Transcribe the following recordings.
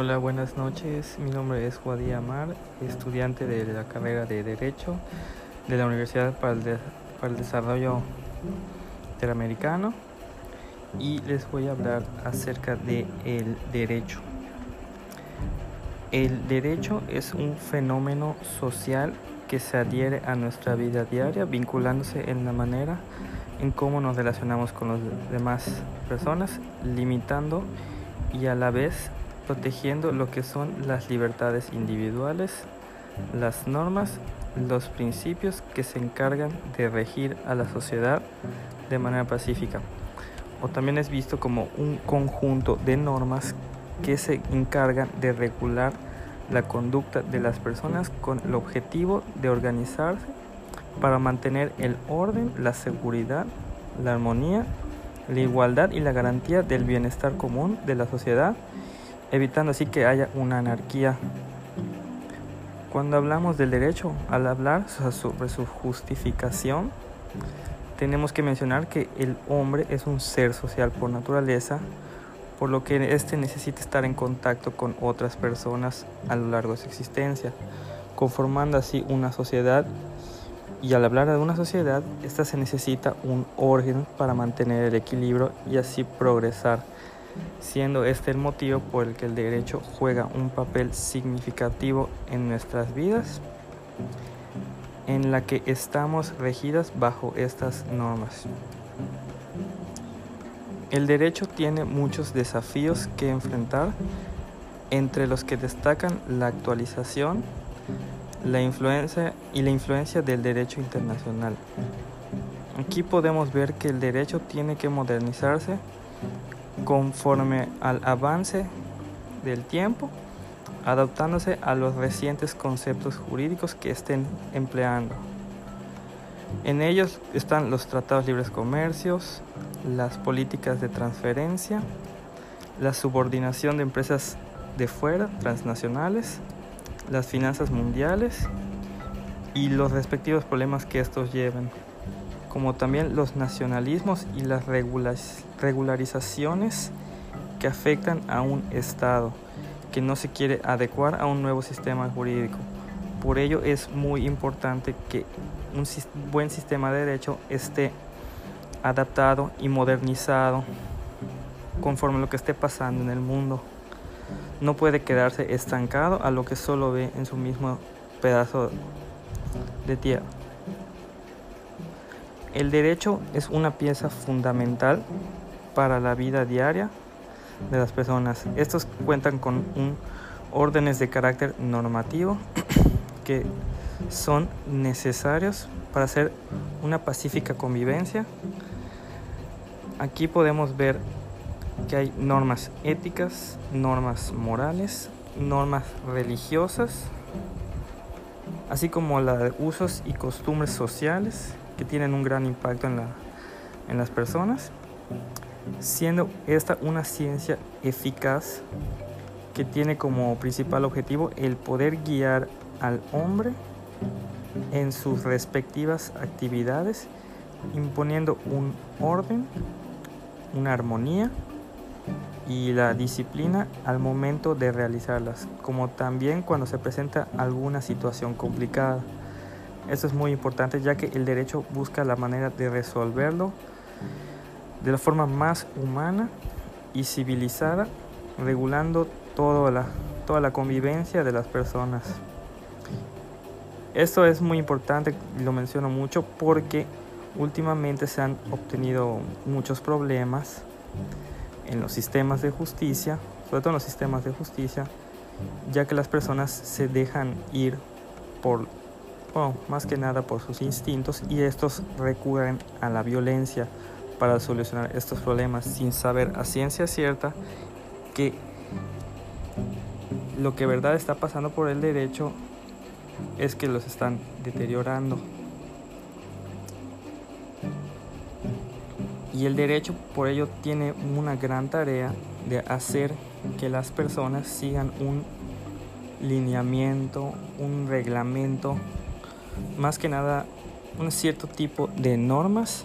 Hola, buenas noches. Mi nombre es Juadí Amar, estudiante de la carrera de Derecho de la Universidad para el, Desarrollo Interamericano y les voy a hablar acerca de el derecho. El derecho es un fenómeno social que se adhiere a nuestra vida diaria, vinculándose en la manera en cómo nos relacionamos con las demás personas, limitando y a la vez protegiendo lo que son las libertades individuales, las normas, los principios que se encargan de regir a la sociedad de manera pacífica. O también es visto como un conjunto de normas que se encargan de regular la conducta de las personas con el objetivo de organizarse para mantener el orden, la seguridad, la armonía, la igualdad y la garantía del bienestar común de la sociedad evitando así que haya una anarquía. Cuando hablamos del derecho, al hablar sobre su justificación, tenemos que mencionar que el hombre es un ser social por naturaleza, por lo que éste necesita estar en contacto con otras personas a lo largo de su existencia, conformando así una sociedad. Y al hablar de una sociedad, esta se necesita un orden para mantener el equilibrio y así progresar siendo este el motivo por el que el derecho juega un papel significativo en nuestras vidas, en la que estamos regidas bajo estas normas. El derecho tiene muchos desafíos que enfrentar, entre los que destacan la actualización, la influencia y la influencia del derecho internacional. Aquí podemos ver que el derecho tiene que modernizarse conforme al avance del tiempo, adaptándose a los recientes conceptos jurídicos que estén empleando. En ellos están los tratados libres comercios, las políticas de transferencia, la subordinación de empresas de fuera, transnacionales, las finanzas mundiales y los respectivos problemas que estos lleven como también los nacionalismos y las regularizaciones que afectan a un Estado que no se quiere adecuar a un nuevo sistema jurídico. Por ello es muy importante que un buen sistema de derecho esté adaptado y modernizado conforme a lo que esté pasando en el mundo. No puede quedarse estancado a lo que solo ve en su mismo pedazo de tierra. El derecho es una pieza fundamental para la vida diaria de las personas. Estos cuentan con un, órdenes de carácter normativo que son necesarios para hacer una pacífica convivencia. Aquí podemos ver que hay normas éticas, normas morales, normas religiosas, así como la de usos y costumbres sociales que tienen un gran impacto en, la, en las personas, siendo esta una ciencia eficaz que tiene como principal objetivo el poder guiar al hombre en sus respectivas actividades, imponiendo un orden, una armonía y la disciplina al momento de realizarlas, como también cuando se presenta alguna situación complicada. Esto es muy importante ya que el derecho busca la manera de resolverlo de la forma más humana y civilizada, regulando toda la, toda la convivencia de las personas. Esto es muy importante, lo menciono mucho, porque últimamente se han obtenido muchos problemas en los sistemas de justicia, sobre todo en los sistemas de justicia, ya que las personas se dejan ir por más que nada por sus instintos y estos recurren a la violencia para solucionar estos problemas sin saber a ciencia cierta que lo que verdad está pasando por el derecho es que los están deteriorando. Y el derecho por ello tiene una gran tarea de hacer que las personas sigan un lineamiento, un reglamento más que nada un cierto tipo de normas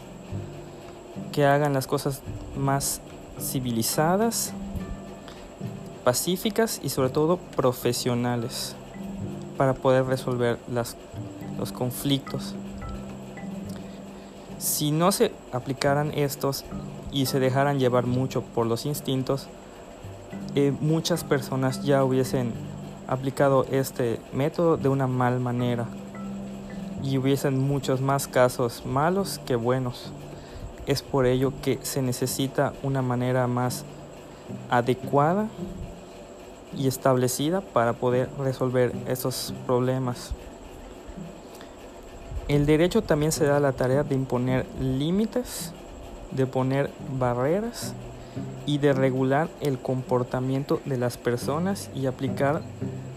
que hagan las cosas más civilizadas pacíficas y sobre todo profesionales para poder resolver los conflictos. Si no se aplicaran estos y se dejaran llevar mucho por los instintos, eh, muchas personas ya hubiesen aplicado este método de una mal manera y hubiesen muchos más casos malos que buenos. Es por ello que se necesita una manera más adecuada y establecida para poder resolver esos problemas. El derecho también se da la tarea de imponer límites, de poner barreras y de regular el comportamiento de las personas y aplicar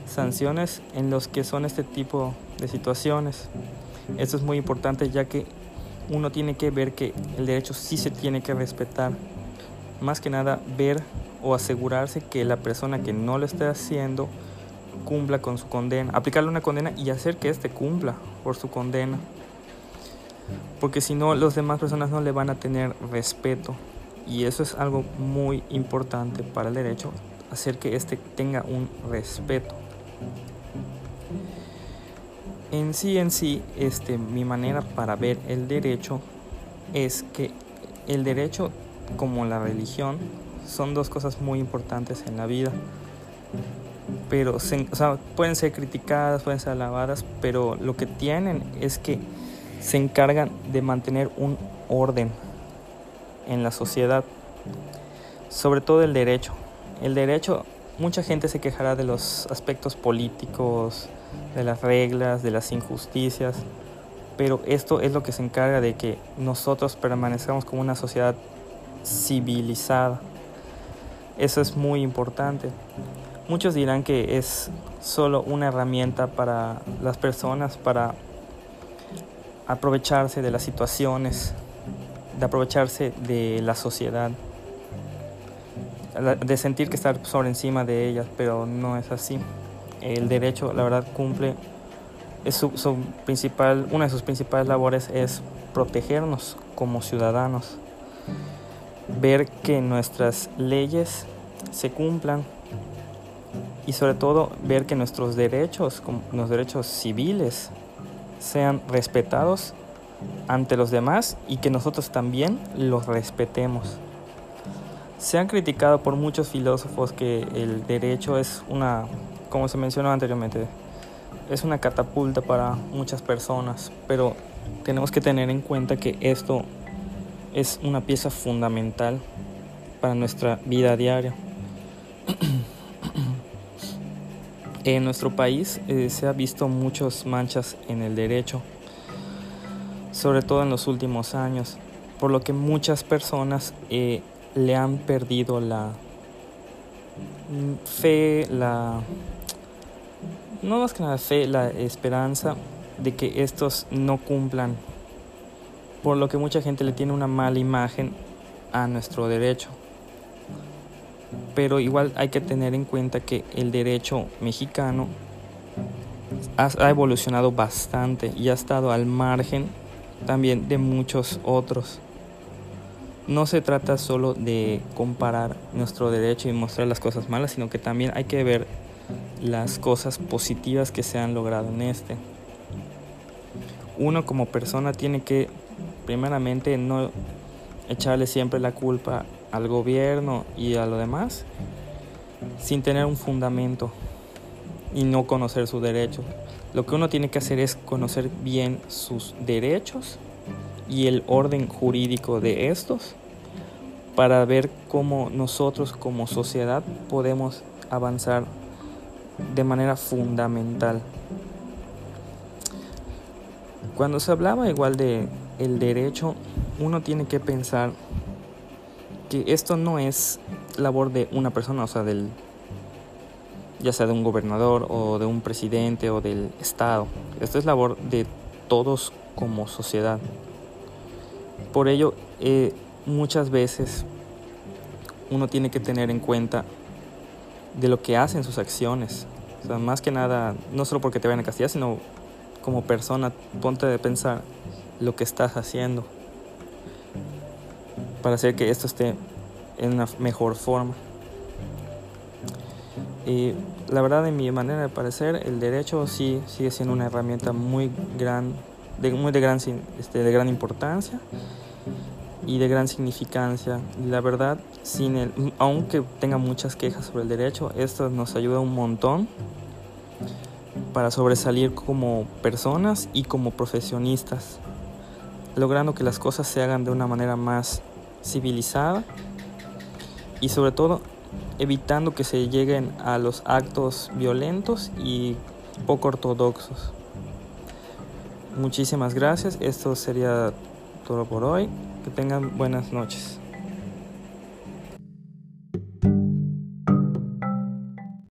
sanciones en los que son este tipo de situaciones. Esto es muy importante ya que uno tiene que ver que el derecho sí se tiene que respetar. Más que nada ver o asegurarse que la persona que no lo esté haciendo cumpla con su condena, aplicarle una condena y hacer que éste cumpla por su condena. Porque si no, las demás personas no le van a tener respeto. Y eso es algo muy importante para el derecho, hacer que éste tenga un respeto. En sí, en sí, este, mi manera para ver el derecho es que el derecho, como la religión, son dos cosas muy importantes en la vida. Pero pueden ser criticadas, pueden ser alabadas, pero lo que tienen es que se encargan de mantener un orden en la sociedad, sobre todo el derecho. El derecho, mucha gente se quejará de los aspectos políticos, de las reglas, de las injusticias, pero esto es lo que se encarga de que nosotros permanezcamos como una sociedad civilizada. Eso es muy importante. Muchos dirán que es solo una herramienta para las personas para aprovecharse de las situaciones, de aprovecharse de la sociedad, de sentir que estar sobre encima de ellas, pero no es así el derecho, la verdad, cumple, es su, principal, una de sus principales labores es protegernos como ciudadanos, ver que nuestras leyes se cumplan y sobre todo ver que nuestros derechos, los derechos civiles, sean respetados ante los demás y que nosotros también los respetemos. Se han criticado por muchos filósofos que el derecho es una como se mencionó anteriormente, es una catapulta para muchas personas, pero tenemos que tener en cuenta que esto es una pieza fundamental para nuestra vida diaria. en nuestro país eh, se ha visto muchas manchas en el derecho, sobre todo en los últimos años, por lo que muchas personas eh, le han perdido la fe, la no más que nada fe, la esperanza de que estos no cumplan, por lo que mucha gente le tiene una mala imagen a nuestro derecho. Pero igual hay que tener en cuenta que el derecho mexicano ha, evolucionado bastante y ha estado al margen también de muchos otros. No se trata solo de comparar nuestro derecho y mostrar las cosas malas, sino que también hay que ver las cosas positivas que se han logrado en este. Uno como persona tiene que primeramente no echarle siempre la culpa al gobierno y a lo demás sin tener un fundamento y no conocer sus derechos. Lo que uno tiene que hacer es conocer bien sus derechos y el orden jurídico de estos para ver cómo nosotros como sociedad podemos avanzar de manera fundamental. Cuando se hablaba igual de el derecho, uno tiene que pensar que esto no es labor de una persona, o sea, del ya sea de un gobernador o de un presidente o del Estado. Esto es labor de todos como sociedad. Por ello, eh, muchas veces uno tiene que tener en cuenta de lo que hacen sus acciones. O sea, más que nada, no solo porque te vayan a castigar, sino como persona, ponte de pensar lo que estás haciendo para hacer que esto esté en una mejor forma. Eh, la verdad, en mi manera de parecer, el derecho sí sigue siendo una herramienta muy gran, de, muy de gran, este, de gran importancia y de gran significancia. La verdad, sin el, aunque tenga muchas quejas sobre el derecho, esto nos ayuda un montón para sobresalir como personas y como profesionistas, logrando que las cosas se hagan de una manera más civilizada y sobre todo evitando que se lleguen a los actos violentos y poco ortodoxos. Muchísimas gracias, esto sería todo por hoy, que tengan buenas noches.